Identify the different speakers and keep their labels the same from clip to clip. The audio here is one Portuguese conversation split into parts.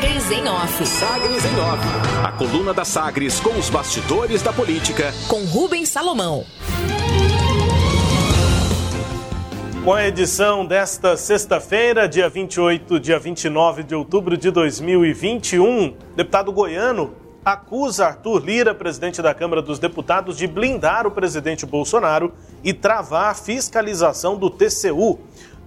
Speaker 1: Sagres em Off.
Speaker 2: Sagres em Off. A coluna da Sagres com os bastidores da política.
Speaker 1: Com Rubens Salomão.
Speaker 3: Com a edição desta sexta-feira, dia 28, dia 29 de outubro de 2021, deputado goiano acusa Arthur Lira, presidente da Câmara dos Deputados, de blindar o presidente Bolsonaro e travar a fiscalização do TCU.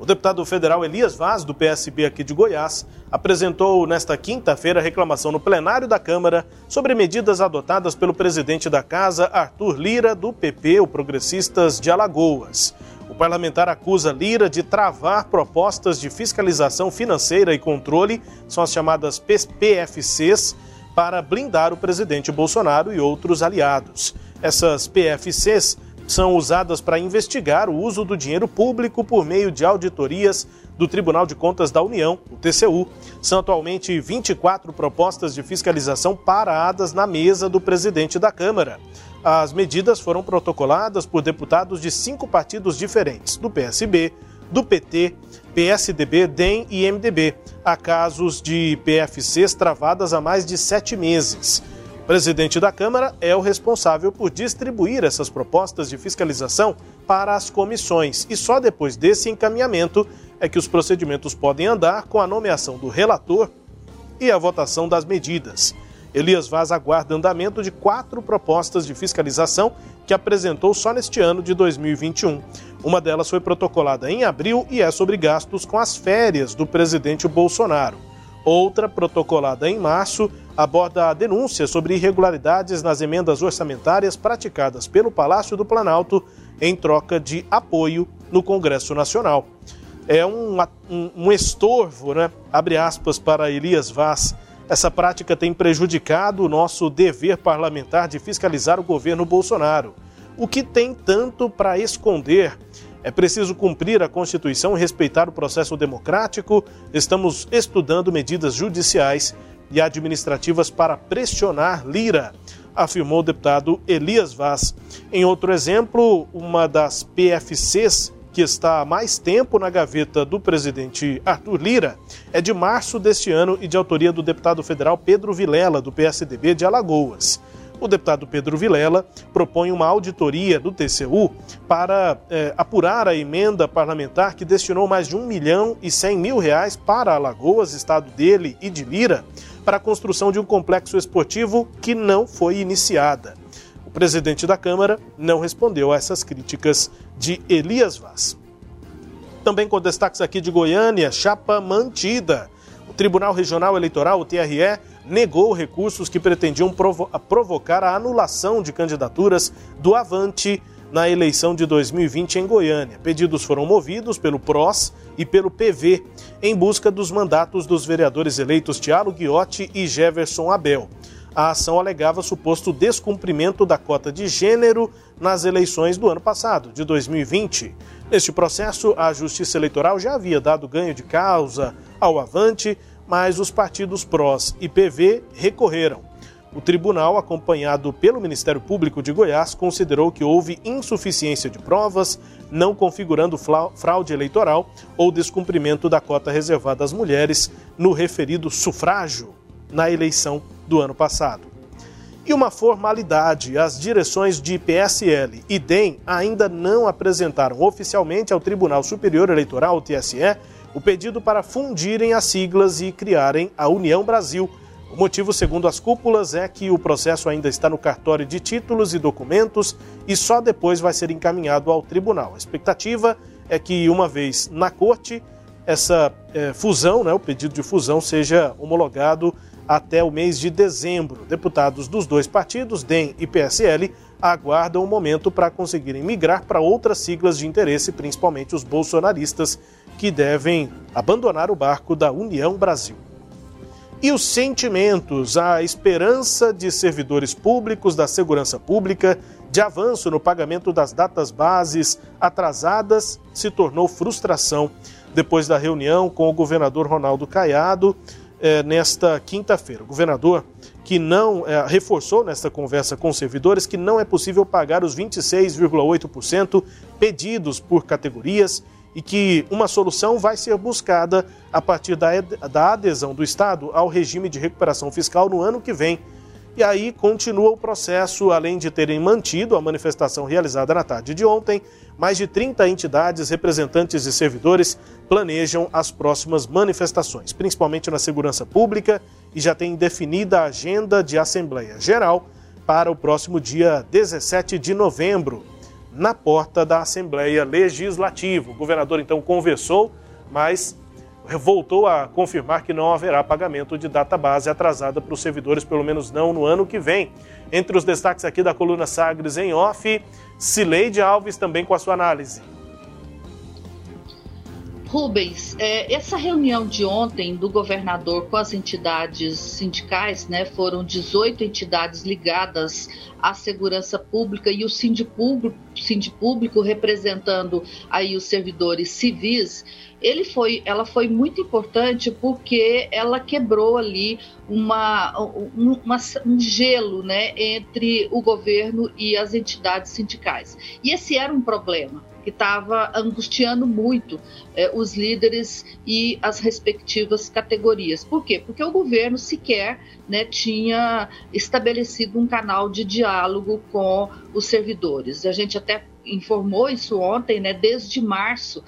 Speaker 3: O deputado federal Elias Vaz, do PSB aqui de Goiás, apresentou nesta quinta-feira reclamação no plenário da Câmara sobre medidas adotadas pelo presidente da Casa, Arthur Lira, do PP, o Progressistas de Alagoas. O parlamentar acusa Lira de travar propostas de fiscalização financeira e controle, são as chamadas PFCs, para blindar o presidente Bolsonaro e outros aliados. Essas PFCs são usadas para investigar o uso do dinheiro público por meio de auditorias do Tribunal de Contas da União, o TCU. São atualmente 24 propostas de fiscalização paradas na mesa do presidente da Câmara. As medidas foram protocoladas por deputados de cinco partidos diferentes, do PSB, do PT, PSDB, DEM e MDB. Há casos de PFCs travadas há mais de sete meses. Presidente da Câmara é o responsável por distribuir essas propostas de fiscalização para as comissões e só depois desse encaminhamento é que os procedimentos podem andar com a nomeação do relator e a votação das medidas. Elias Vaz aguarda andamento de quatro propostas de fiscalização que apresentou só neste ano de 2021. Uma delas foi protocolada em abril e é sobre gastos com as férias do presidente Bolsonaro. Outra, protocolada em março, aborda a denúncia sobre irregularidades nas emendas orçamentárias praticadas pelo Palácio do Planalto em troca de apoio no Congresso Nacional. É um, um, um estorvo, né? abre aspas, para Elias Vaz, essa prática tem prejudicado o nosso dever parlamentar de fiscalizar o governo Bolsonaro. O que tem tanto para esconder? É preciso cumprir a Constituição e respeitar o processo democrático. Estamos estudando medidas judiciais e administrativas para pressionar Lira, afirmou o deputado Elias Vaz. Em outro exemplo, uma das PFCs que está há mais tempo na gaveta do presidente Arthur Lira, é de março deste ano e de autoria do deputado federal Pedro Vilela, do PSDB de Alagoas. O deputado Pedro Vilela propõe uma auditoria do TCU para é, apurar a emenda parlamentar que destinou mais de 1 milhão e 100 mil reais para Alagoas, estado dele e de Lira, para a construção de um complexo esportivo que não foi iniciada. O presidente da Câmara não respondeu a essas críticas de Elias Vaz. Também com destaques aqui de Goiânia, chapa mantida. Tribunal Regional Eleitoral, o TRE, negou recursos que pretendiam provo provocar a anulação de candidaturas do Avante na eleição de 2020 em Goiânia. Pedidos foram movidos pelo PROS e pelo PV em busca dos mandatos dos vereadores eleitos Tiago Guiotti e Jefferson Abel a ação alegava suposto descumprimento da cota de gênero nas eleições do ano passado, de 2020. Neste processo, a Justiça Eleitoral já havia dado ganho de causa ao Avante, mas os partidos PROS e PV recorreram. O tribunal, acompanhado pelo Ministério Público de Goiás, considerou que houve insuficiência de provas, não configurando fraude eleitoral ou descumprimento da cota reservada às mulheres no referido sufrágio na eleição do ano passado. E uma formalidade: as direções de PSL e DEM ainda não apresentaram oficialmente ao Tribunal Superior Eleitoral, o TSE, o pedido para fundirem as siglas e criarem a União Brasil. O motivo, segundo as cúpulas, é que o processo ainda está no cartório de títulos e documentos e só depois vai ser encaminhado ao tribunal. A expectativa é que, uma vez na corte, essa é, fusão, né, o pedido de fusão, seja homologado até o mês de dezembro. Deputados dos dois partidos, DEM e PSL, aguardam o um momento para conseguirem migrar para outras siglas de interesse, principalmente os bolsonaristas, que devem abandonar o barco da União Brasil. E os sentimentos, a esperança de servidores públicos da segurança pública de avanço no pagamento das datas bases atrasadas se tornou frustração depois da reunião com o governador Ronaldo Caiado é, nesta quinta-feira. O governador que não é, reforçou nesta conversa com servidores que não é possível pagar os 26,8% pedidos por categorias e que uma solução vai ser buscada a partir da, da adesão do Estado ao regime de recuperação fiscal no ano que vem. E aí continua o processo, além de terem mantido a manifestação realizada na tarde de ontem, mais de 30 entidades, representantes e servidores planejam as próximas manifestações, principalmente na segurança pública, e já tem definida a agenda de Assembleia Geral para o próximo dia 17 de novembro, na porta da Assembleia Legislativa. O governador então conversou, mas voltou a confirmar que não haverá pagamento de data base atrasada para os servidores, pelo menos não no ano que vem. Entre os destaques aqui da coluna Sagres em off, Cileide Alves também com a sua análise.
Speaker 4: Rubens, é, essa reunião de ontem do governador com as entidades sindicais, né, foram 18 entidades ligadas à segurança pública e o Sindipúblico, Sindipúblico representando aí os servidores civis, ele foi, ela foi muito importante porque ela quebrou ali uma, uma, um gelo né, entre o governo e as entidades sindicais. E esse era um problema que estava angustiando muito eh, os líderes e as respectivas categorias. Por quê? Porque o governo sequer né, tinha estabelecido um canal de diálogo com os servidores. A gente até informou isso ontem, né, desde março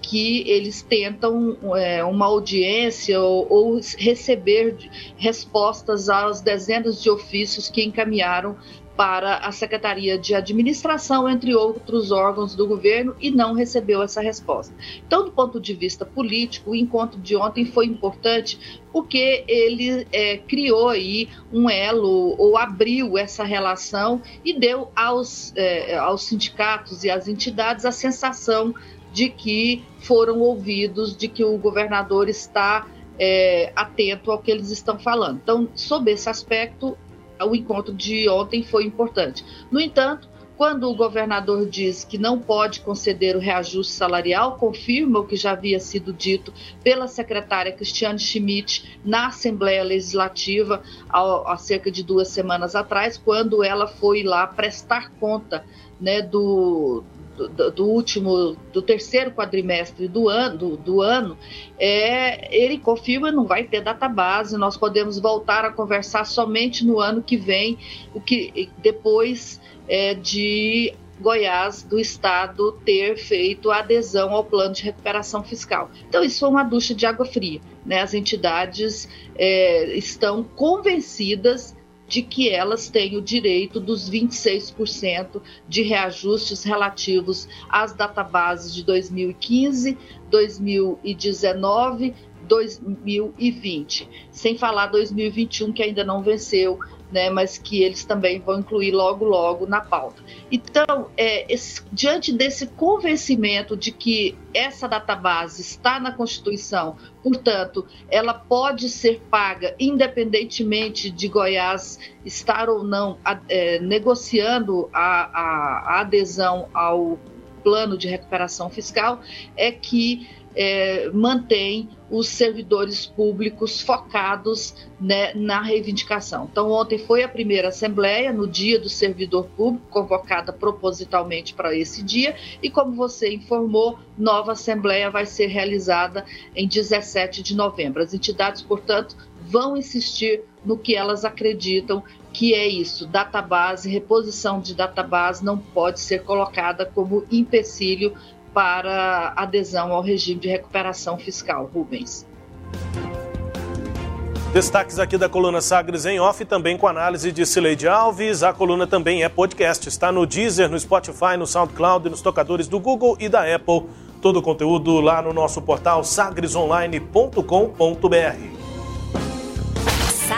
Speaker 4: que eles tentam é, uma audiência ou, ou, receber respostas às dezenas de ofícios que encaminharam para a Secretaria de Administração, entre outros órgãos do governo, e não recebeu essa resposta. Então, do ponto de vista político, o encontro de ontem foi importante porque ele é, criou aí um elo ou abriu essa relação e deu aos, é, aos sindicatos e às entidades a sensação de que foram ouvidos, de que o governador está é, atento ao que eles estão falando. Então, sob esse aspecto, o encontro de ontem foi importante. No entanto, quando o governador diz que não pode conceder o reajuste salarial, confirma o que já havia sido dito pela secretária Cristiane Schmidt na Assembleia Legislativa há, cerca de duas semanas atrás, quando ela foi lá prestar conta né, do, do, do, último, do terceiro quadrimestre do ano, do, do, ano, é, ele confirma não vai ter database, nós podemos voltar a conversar somente no ano que vem, o que depois é, de Goiás, do Estado, ter feito a adesão ao plano de recuperação fiscal. Então, isso foi uma ducha de água fria. Né? As entidades é, estão convencidas de que elas têm o direito dos 26% de reajustes relativos às databases de 2015, 2019, 2020, sem falar 2021 que ainda não venceu né, mas que eles também vão incluir logo, logo na pauta. Então, é, esse, diante desse convencimento de que essa database está na Constituição, portanto, ela pode ser paga independentemente de Goiás estar ou não é, negociando a, a, a adesão ao plano de recuperação fiscal, é que é, mantém os servidores públicos focados né, na reivindicação. Então, ontem foi a primeira assembleia, no dia do servidor público, convocada propositalmente para esse dia, e como você informou, nova assembleia vai ser realizada em 17 de novembro. As entidades, portanto, vão insistir no que elas acreditam que é isso, database, reposição de database não pode ser colocada como empecilho para adesão ao regime de recuperação fiscal. Rubens.
Speaker 3: Destaques aqui da coluna Sagres em off, também com análise de Cileide Alves. A coluna também é podcast, está no Deezer, no Spotify, no SoundCloud, nos tocadores do Google e da Apple. Todo o conteúdo lá no nosso portal sagresonline.com.br.